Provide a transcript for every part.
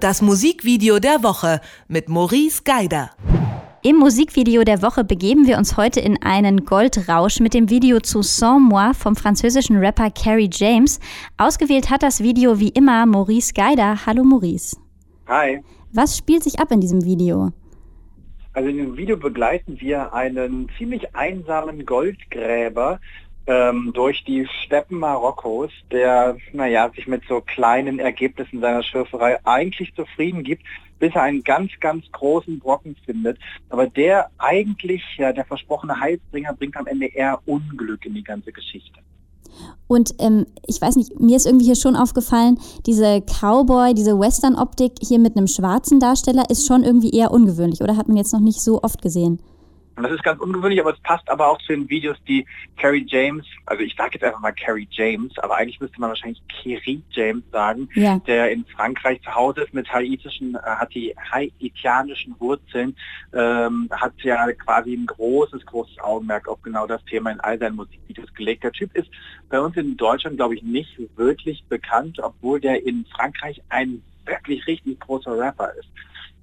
Das Musikvideo der Woche mit Maurice Geider. Im Musikvideo der Woche begeben wir uns heute in einen Goldrausch mit dem Video zu Sans Moi vom französischen Rapper Carrie James. Ausgewählt hat das Video wie immer Maurice Geider. Hallo Maurice. Hi. Was spielt sich ab in diesem Video? Also in dem Video begleiten wir einen ziemlich einsamen Goldgräber, ähm, durch die Steppen Marokkos, der, naja, sich mit so kleinen Ergebnissen seiner Schürferei eigentlich zufrieden gibt, bis er einen ganz, ganz großen Brocken findet. Aber der eigentlich, ja, der versprochene Heilsbringer bringt am Ende eher Unglück in die ganze Geschichte. Und ähm, ich weiß nicht, mir ist irgendwie hier schon aufgefallen, diese Cowboy, diese Western-Optik hier mit einem schwarzen Darsteller ist schon irgendwie eher ungewöhnlich, oder hat man jetzt noch nicht so oft gesehen? Und das ist ganz ungewöhnlich, aber es passt aber auch zu den Videos, die Carrie James, also ich sage jetzt einfach mal Carrie James, aber eigentlich müsste man wahrscheinlich Kerry James sagen, ja. der in Frankreich zu Hause ist mit haitischen, äh, hat die haitianischen Wurzeln, ähm, hat ja quasi ein großes, großes Augenmerk auf genau das Thema in all seinen Musikvideos gelegt. Der Typ ist bei uns in Deutschland, glaube ich, nicht wirklich bekannt, obwohl der in Frankreich ein wirklich richtig großer Rapper ist.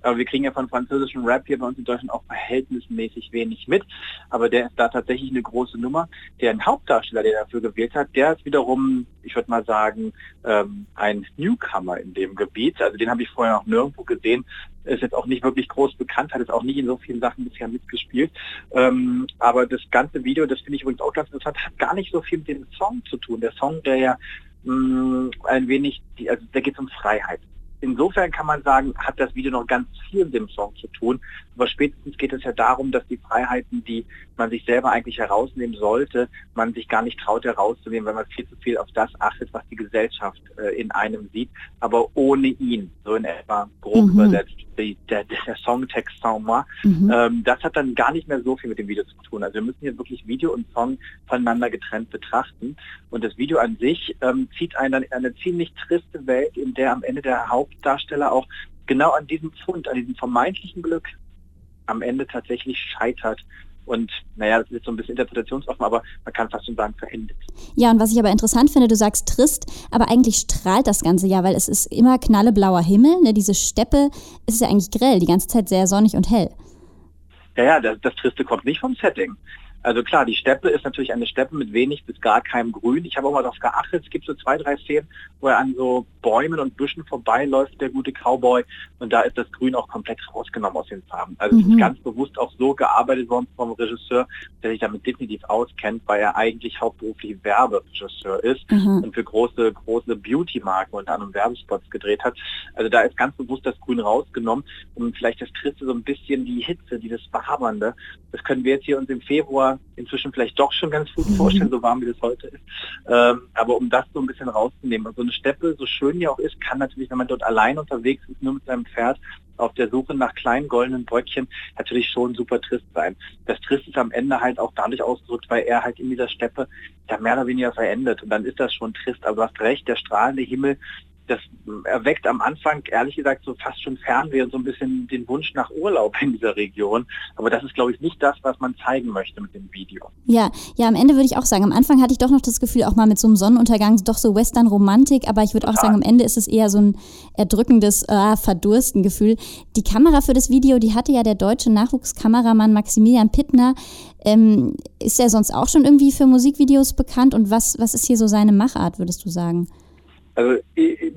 Aber wir kriegen ja von französischem Rap hier bei uns in Deutschland auch verhältnismäßig wenig mit. Aber der ist da tatsächlich eine große Nummer. Der Hauptdarsteller, der dafür gewählt hat, der ist wiederum, ich würde mal sagen, ähm, ein Newcomer in dem Gebiet. Also den habe ich vorher noch nirgendwo gesehen. Ist jetzt auch nicht wirklich groß bekannt, hat jetzt auch nicht in so vielen Sachen bisher mitgespielt. Ähm, aber das ganze Video, das finde ich übrigens auch ganz interessant, hat gar nicht so viel mit dem Song zu tun. Der Song, der ja mm, ein wenig, also da geht es um Freiheit insofern kann man sagen, hat das Video noch ganz viel mit dem Song zu tun. Aber spätestens geht es ja darum, dass die Freiheiten, die man sich selber eigentlich herausnehmen sollte, man sich gar nicht traut herauszunehmen, weil man viel zu viel auf das achtet, was die Gesellschaft äh, in einem sieht, aber ohne ihn, so in etwa grob mhm. übersetzt, die, der, der Songtext Sans moi, mhm. ähm, das hat dann gar nicht mehr so viel mit dem Video zu tun. Also wir müssen hier wirklich Video und Song voneinander getrennt betrachten. Und das Video an sich ähm, zieht einen dann in eine ziemlich triste Welt, in der am Ende der Hauptdarsteller auch genau an diesem Fund, an diesem vermeintlichen Glück am Ende tatsächlich scheitert und naja, das ist so ein bisschen interpretationsoffen, aber man kann fast schon sagen, verendet. Ja, und was ich aber interessant finde, du sagst trist, aber eigentlich strahlt das Ganze ja, weil es ist immer knalleblauer Himmel, ne? diese Steppe ist ja eigentlich grell, die ganze Zeit sehr sonnig und hell. Ja, ja, das, das Triste kommt nicht vom Setting. Also klar, die Steppe ist natürlich eine Steppe mit wenig bis gar keinem Grün. Ich habe auch mal darauf geachtet, es gibt so zwei, drei Szenen, wo er an so Bäumen und Büschen vorbeiläuft, der gute Cowboy. Und da ist das Grün auch komplett rausgenommen aus den Farben. Also mhm. es ist mhm. ganz bewusst auch so gearbeitet worden vom Regisseur, der sich damit definitiv auskennt, weil er eigentlich hauptberuflich Werberegisseur ist mhm. und für große, große Beauty-Marken und anderem Werbespots gedreht hat. Also da ist ganz bewusst das Grün rausgenommen und vielleicht das Triste so ein bisschen die Hitze, die das Wabernde. Das können wir jetzt hier uns im Februar inzwischen vielleicht doch schon ganz gut mhm. vorstellen, so warm wie es heute ist. Ähm, aber um das so ein bisschen rauszunehmen, also eine Steppe, so schön die auch ist, kann natürlich, wenn man dort allein unterwegs ist, nur mit seinem Pferd, auf der Suche nach kleinen goldenen Bröckchen natürlich schon super trist sein. Das Trist ist am Ende halt auch dadurch ausgedrückt, weil er halt in dieser Steppe ja mehr oder weniger verendet und dann ist das schon trist. Aber du hast recht, der strahlende Himmel, das erweckt am Anfang, ehrlich gesagt, so fast schon Fernweh und so ein bisschen den Wunsch nach Urlaub in dieser Region. Aber das ist, glaube ich, nicht das, was man zeigen möchte mit dem Video. Ja, ja, am Ende würde ich auch sagen, am Anfang hatte ich doch noch das Gefühl, auch mal mit so einem Sonnenuntergang, doch so Western-Romantik, aber ich würde auch sagen, am Ende ist es eher so ein erdrückendes, äh, verdursten Gefühl. Die Kamera für das Video, die hatte ja der deutsche Nachwuchskameramann Maximilian Pittner. Ähm, ist er sonst auch schon irgendwie für Musikvideos bekannt und was, was ist hier so seine Machart, würdest du sagen? Also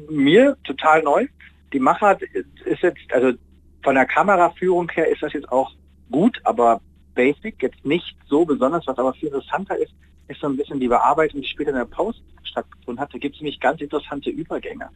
mir total neu. Die Machart ist jetzt, also von der Kameraführung her ist das jetzt auch gut, aber basic, jetzt nicht so besonders. Was aber viel interessanter ist, ist so ein bisschen die Bearbeitung, die später in der Post stattgefunden hat. Da gibt es nämlich ganz interessante Übergänge,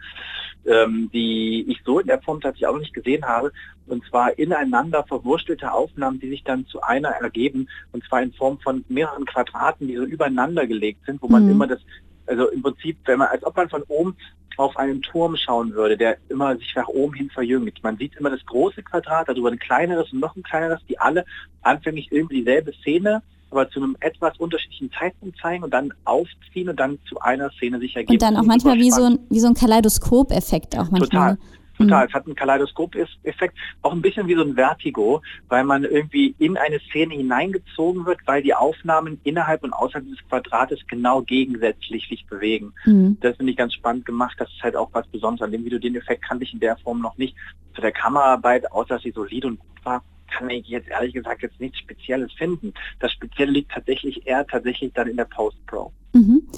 ähm, die ich so in der Form tatsächlich auch nicht gesehen habe. Und zwar ineinander verwurstelte Aufnahmen, die sich dann zu einer ergeben. Und zwar in Form von mehreren Quadraten, die so übereinander gelegt sind, wo man mhm. immer das also im Prinzip, wenn man, als ob man von oben auf einen Turm schauen würde, der immer sich nach oben hin verjüngt. Man sieht immer das große Quadrat, darüber ein kleineres und noch ein kleineres, die alle anfänglich irgendwie dieselbe Szene, aber zu einem etwas unterschiedlichen Zeitpunkt zeigen und dann aufziehen und dann zu einer Szene sich ergeben. Und dann auch manchmal wie so, ein, wie so ein Kaleidoskop-Effekt auch manchmal. Total. Total. Mhm. Es hat einen Kaleidoskop-Effekt, auch ein bisschen wie so ein Vertigo, weil man irgendwie in eine Szene hineingezogen wird, weil die Aufnahmen innerhalb und außerhalb des Quadrates genau gegensätzlich sich bewegen. Mhm. Das finde ich ganz spannend gemacht. Das ist halt auch was Besonderes an dem Video. Den Effekt kannte ich in der Form noch nicht. Zu der Kameraarbeit, außer dass sie solid und gut war, kann ich jetzt ehrlich gesagt jetzt nichts Spezielles finden. Das Spezielle liegt tatsächlich eher tatsächlich dann in der Post-Pro. Mhm.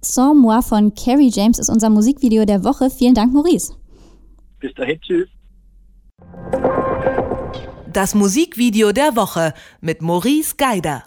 Sans moi von Carrie James ist unser Musikvideo der Woche. Vielen Dank, Maurice. Bis dahin, tschüss. Das Musikvideo der Woche mit Maurice Geider.